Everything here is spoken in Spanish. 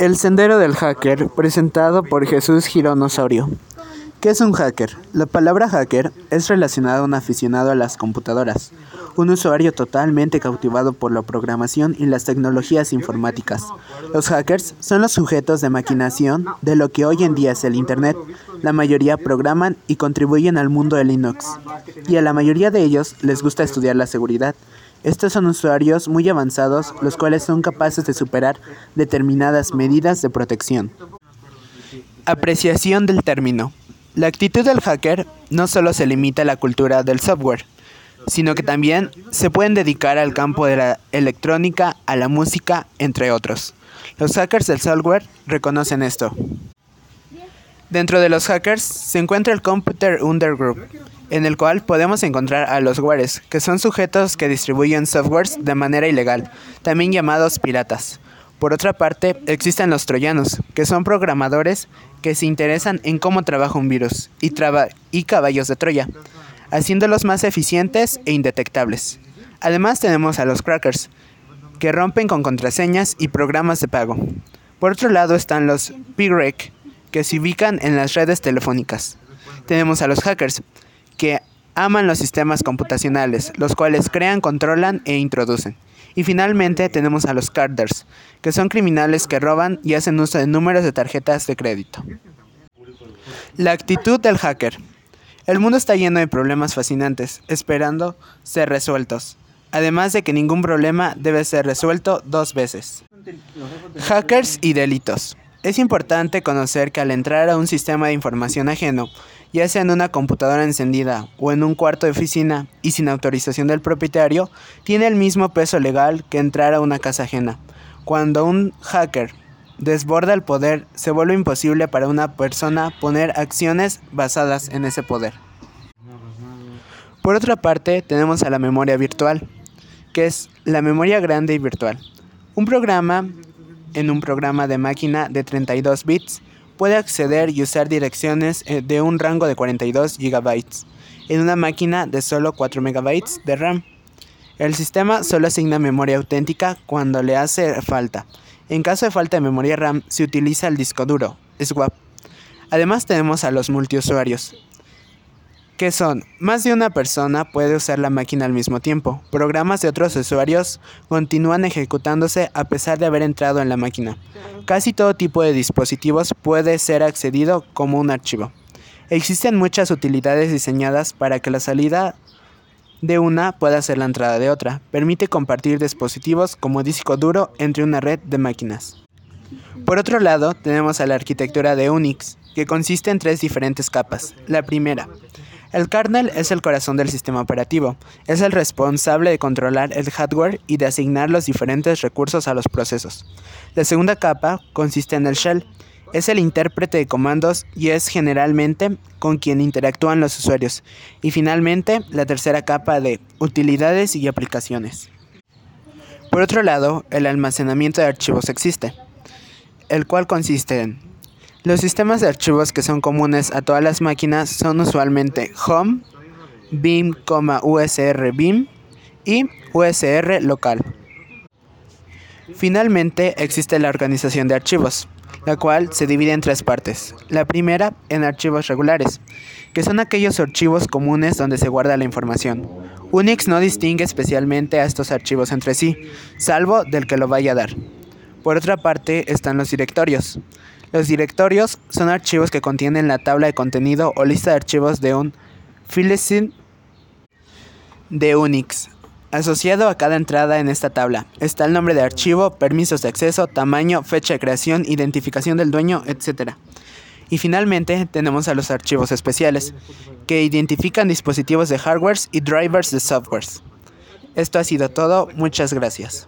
El sendero del hacker, presentado por Jesús Girón Osorio. ¿Qué es un hacker? La palabra hacker es relacionada a un aficionado a las computadoras, un usuario totalmente cautivado por la programación y las tecnologías informáticas. Los hackers son los sujetos de maquinación de lo que hoy en día es el Internet. La mayoría programan y contribuyen al mundo de Linux, y a la mayoría de ellos les gusta estudiar la seguridad. Estos son usuarios muy avanzados, los cuales son capaces de superar determinadas medidas de protección. Apreciación del término. La actitud del hacker no solo se limita a la cultura del software, sino que también se pueden dedicar al campo de la electrónica, a la música, entre otros. Los hackers del software reconocen esto. Dentro de los hackers se encuentra el Computer Undergroup, en el cual podemos encontrar a los wares, que son sujetos que distribuyen softwares de manera ilegal, también llamados piratas. Por otra parte, existen los troyanos, que son programadores que se interesan en cómo trabaja un virus, y, caballos de Troya, haciéndolos más eficientes e indetectables. Además tenemos a los crackers, que rompen con contraseñas y programas de pago. Por otro lado están los PGREC, que se ubican en las redes telefónicas. Tenemos a los hackers, que aman los sistemas computacionales, los cuales crean, controlan e introducen. Y finalmente tenemos a los carders, que son criminales que roban y hacen uso de números de tarjetas de crédito. La actitud del hacker. El mundo está lleno de problemas fascinantes, esperando ser resueltos. Además de que ningún problema debe ser resuelto dos veces. Hackers y delitos. Es importante conocer que al entrar a un sistema de información ajeno, ya sea en una computadora encendida o en un cuarto de oficina y sin autorización del propietario, tiene el mismo peso legal que entrar a una casa ajena. Cuando un hacker desborda el poder, se vuelve imposible para una persona poner acciones basadas en ese poder. Por otra parte, tenemos a la memoria virtual, que es la memoria grande y virtual. Un programa en un programa de máquina de 32 bits, puede acceder y usar direcciones eh, de un rango de 42 GB en una máquina de solo 4 MB de RAM. El sistema solo asigna memoria auténtica cuando le hace falta. En caso de falta de memoria RAM, se utiliza el disco duro, SWAP. Además tenemos a los multiusuarios, que son más de una persona puede usar la máquina al mismo tiempo. Programas de otros usuarios continúan ejecutándose a pesar de haber entrado en la máquina. Casi todo tipo de dispositivos puede ser accedido como un archivo. Existen muchas utilidades diseñadas para que la salida de una pueda ser la entrada de otra. Permite compartir dispositivos como disco duro entre una red de máquinas. Por otro lado, tenemos a la arquitectura de Unix, que consiste en tres diferentes capas. La primera, el kernel es el corazón del sistema operativo. Es el responsable de controlar el hardware y de asignar los diferentes recursos a los procesos. La segunda capa consiste en el shell. Es el intérprete de comandos y es generalmente con quien interactúan los usuarios. Y finalmente, la tercera capa de utilidades y aplicaciones. Por otro lado, el almacenamiento de archivos existe, el cual consiste en los sistemas de archivos que son comunes a todas las máquinas son usualmente Home, BIM, USR BIM y USR local. Finalmente existe la organización de archivos, la cual se divide en tres partes. La primera en archivos regulares, que son aquellos archivos comunes donde se guarda la información. Unix no distingue especialmente a estos archivos entre sí, salvo del que lo vaya a dar. Por otra parte están los directorios, los directorios son archivos que contienen la tabla de contenido o lista de archivos de un filesyn de Unix. Asociado a cada entrada en esta tabla está el nombre de archivo, permisos de acceso, tamaño, fecha de creación, identificación del dueño, etc. Y finalmente tenemos a los archivos especiales, que identifican dispositivos de hardware y drivers de software. Esto ha sido todo, muchas gracias.